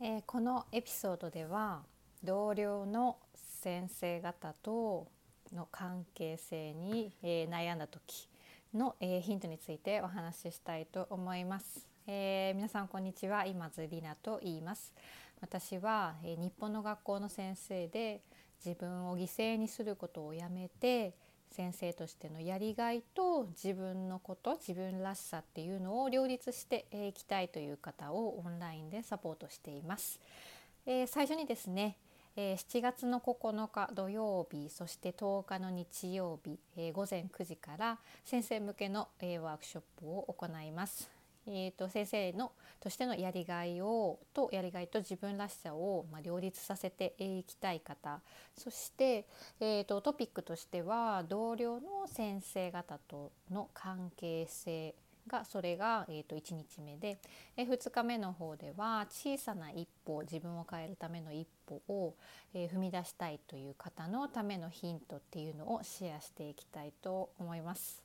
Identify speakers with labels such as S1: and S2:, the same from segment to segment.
S1: えーこのエピソードでは同僚の先生方との関係性に、えー悩んだ時の、えーヒントについてお話ししたいと思います。えー皆さんこんにちは今津里奈と言います。私は、えー日本の学校の先生で自分を犠牲にすることをやめて先生としてのやりがいと自分のこと自分らしさっていうのを両立していきたいという方をオンラインでサポートしています。えー最初にですね、えー7月の9日土曜日そして10日の日曜日、えー午前9時から先生向けの、えーワークショップを行います。えー、と先生のとしてのやりがいをとやりがいと自分らしさを、まあ、両立させていきたい方そして、えー、とトピックとしては同僚の先生方との関係性がそれが、えー、と1日目で、え2日目の方では小さな一歩自分を変えるための一歩を、えー踏み出したいという方のためのヒントっていうのをシェアしていきたいと思います。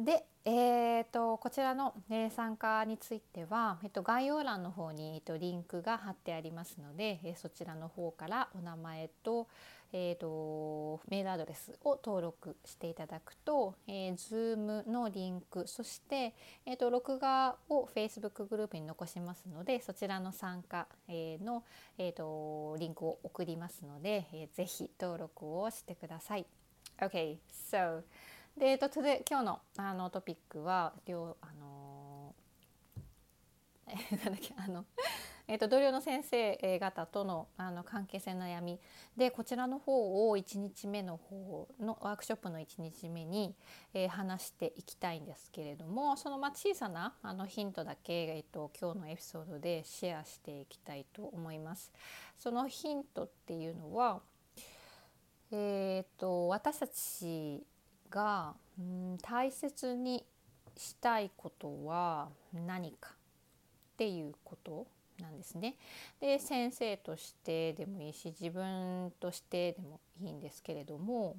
S1: で、えー、とこちらの、え参加については、えっと概要欄の方に、えっとリンクが貼ってありますので、えーそちらの方からお名前と,、えー、とメールアドレスを登録していただくと、えー、Zoom のリンクそして、えー、と録画を Facebook グループに残しますのでそちらの参加、えーの、えー、とリンクを送りますので、えーぜひ登録をしてください。Okay, so で、えっと、今日のあのトピックは両あのえーなんだっけあの、えっと同僚の先生方とのあの関係性の悩みでこちらの方を1日目の方のワークショップの1日目に、えー話していきたいんですけれどもそのまあ小さなあのヒントだけ、えっと今日のエピソードでシェアしていきたいと思います。そのヒントっていうのはえー、と私たちが、うん、大切にしたいことは何かっていうことなんですね。で先生としてでもいいし自分としてでもいいんですけれども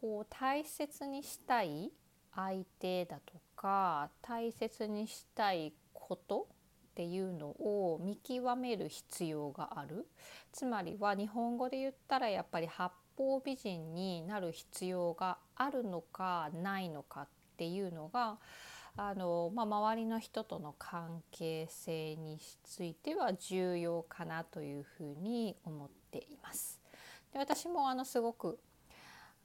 S1: こう大切にしたい相手だとか大切にしたいことっていうのを見極める必要があるつまりは日本語で言ったらやっぱり八方美人になる必要があるのかないのかっていうのがあの、まあ、周りの人との関係性については重要かなというふうに思っています。で私もあのすごく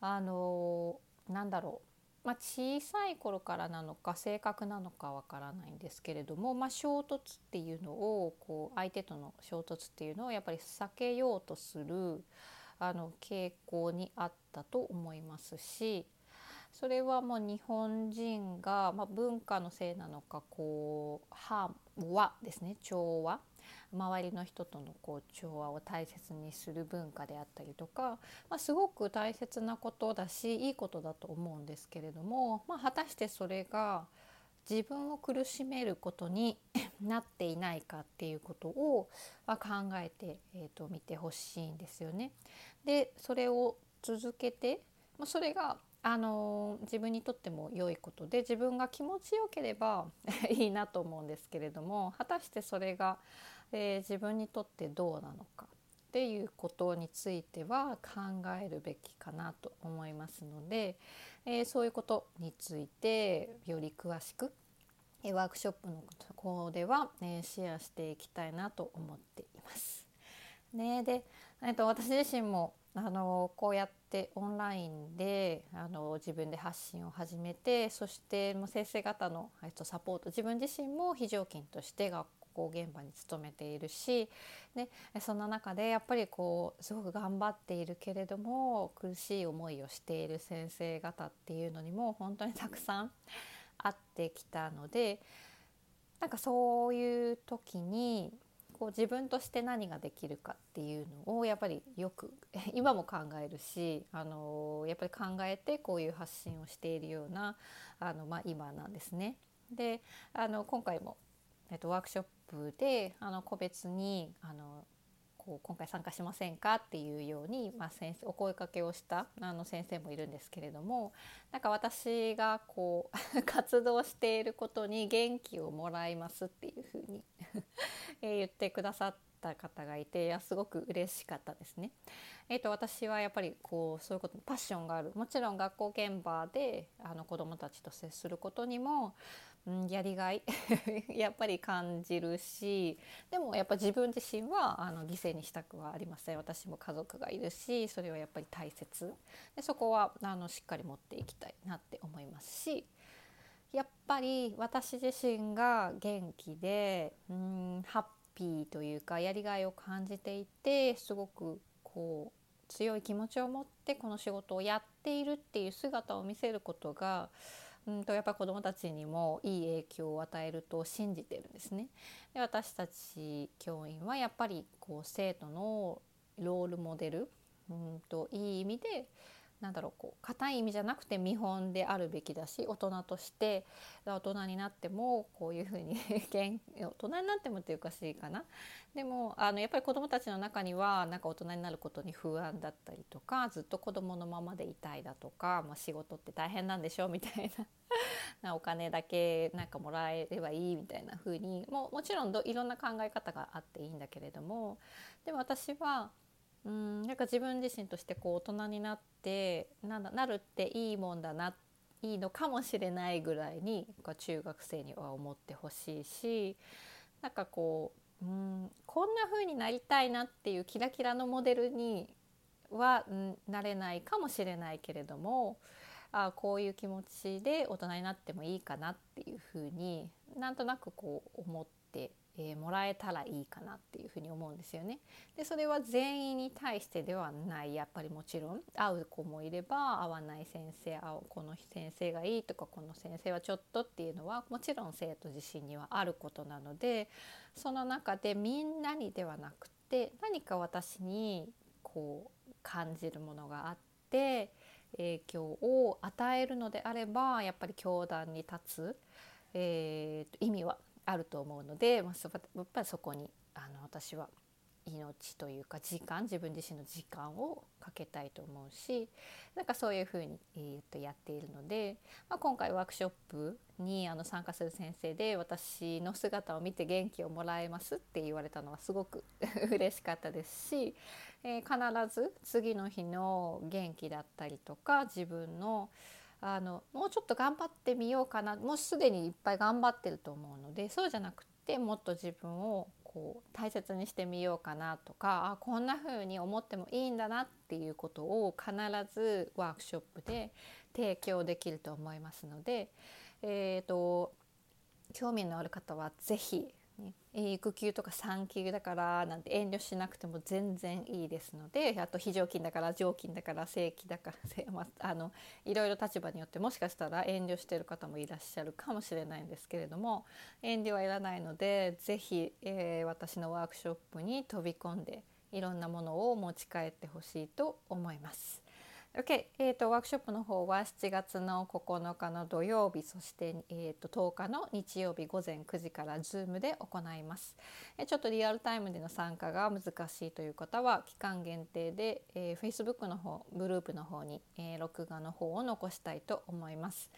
S1: あのなんだろうまあ、小さい頃からなのか性格なのかわからないんですけれども、まあ、衝突っていうのをこう相手との衝突っていうのをやっぱり避けようとするあの傾向にあったと思いますしそれはもう日本人が、まあ、文化のせいなのかこうハ和ですね調和周りの人とのこう調和を大切にする文化であったりとか、まあ、すごく大切なことだしいいことだと思うんですけれども、まあ、果たしてそれが自分を苦しめることに なっていないかっていうことを、考えて、えー、と見てほしいんですよね。でそれを続けて、まあ、それがあの自分にとっても良いことで自分が気持ちよければ いいなと思うんですけれども果たしてそれが、えー自分にとってどうなのかっていうことについては考えるべきかなと思いますので、えーそういうことについてより詳しくえワークショップの方では、えシェアしていきたいなと思っています。ね、で、えっと、私自身もあのこうやってオンラインであの自分で発信を始めてそしてもう先生方の、えっと、サポート自分自身も非常勤として学校現場に勤めているしでそんな中でやっぱりこうすごく頑張っているけれども苦しい思いをしている先生方っていうのにも本当にたくさん会ってきたのでなんかそういう時にこう自分として何ができるかっていうのをやっぱりよく 今も考えるしあのやっぱり考えてこういう発信をしているようなあの、まあ、今なんですね。であの今回も、えっと、ワークショップであの個別にあのこう今回参加しませんかっていうように、まあ、先生お声かけをしたあの先生もいるんですけれどもなんか私がこう 活動していることに元気をもらいますっていうふうに え言ってくださった方がいていやすごく嬉しかったですね。えーと、私はやっぱりこうそういうことパッションがあるもちろん学校現場であの子どもたちと接することにも、うん、やりがい。やっぱり感じるしでもやっぱ自分自身はあの犠牲にしたくはありません。私も家族がいるしそれはやっぱり大切。でそこはあのしっかり持っていきたいなって思いますしやっぱり私自身が元気でうんハッピーというかやりがいを感じていてすごくこう強い気持ちを持ってこの仕事をやっているっていう姿を見せることがうんとやっぱ子どもたちにもいい影響を与えると信じてるんですね。で私たち教員はやっぱりこう生徒のロールモデルうんといい意味でなんだろうこう硬い意味じゃなくて見本であるべきだし大人として大人になってもこういうふうに 大人になってもっていうかしいかな。でもあのやっぱり子どもたちの中にはなんか大人になることに不安だったりとかずっと子どものままでいたいだとか、まあ、仕事って大変なんでしょうみたいな。なお金だけなんかもらえればいいみたいな風にももちろんいろんな考え方があっていいんだけれどもでも私はうんなんか自分自身としてこう大人になってななるっていいもんだないいのかもしれないぐらいに中学生には思ってほしいしなんかこううんこんな風になりたいなっていうキラキラのモデルにはなれないかもしれないけれどもあこういう気持ちで大人になってもいいかなっていう風になんとなくこう思ってえー、もらえたらいいかなっていうふに思うんですよね。でそれは全員に対してではないやっぱりもちろん会う子もいれば会わない先生会うこの先生がいいとかこの先生はちょっとっていうのはもちろん生徒自身にはあることなのでその中でみんなにではなくて何か私にこう感じるものがあって影響を与えるのであればやっぱり教団に立つ、えー、意味はあると思うので、まあ、やっぱりそこにあの私は命というか時間自分自身の時間をかけたいと思うしなんかそういうふうに、えー、とやっているので、まあ、今回ワークショップにあの参加する先生で私の姿を見て元気をもらえますって言われたのはすごく 嬉しかったですし、えー、必ず次の日の元気だったりとか自分のあのもうちょっと頑張ってみようかな。もうすでにいっぱい頑張ってると思うのでそうじゃなくてもっと自分をこう大切にしてみようかなとかあこんな風に思ってもいいんだなっていうことを必ずワークショップで提供できると思いますので、えーと、興味のある方は是非ね、育休とか産休だからなんて遠慮しなくても全然いいですのであと非常勤だから常勤だから正規だからまあのいろいろ立場によってもしかしたら遠慮してる方もいらっしゃるかもしれないんですけれども遠慮はいらないので是非、えー、私のワークショップに飛び込んでいろんなものを持ち帰ってほしいと思います。OK、えー、ワークショップの方は7月の9日の土曜日そして、えーと、10日の日曜日午前9時から Zoom で行います、ちょっとリアルタイムでの参加が難しいという方は期間限定で、えー、Facebook の方グループの方に、えー、録画の方を残したいと思います、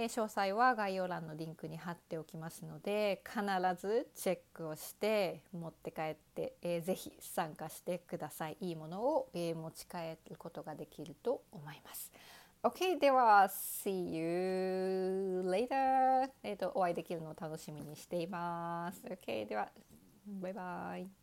S1: え詳細は概要欄のリンクに貼っておきますので必ずチェックをして持って帰って、えー、ぜひ参加してください。いいものを、え、持ち帰ることができると思います。OK では See you later えっ、ー、とお会いできるのを楽しみにしています。OK ではバイバイ。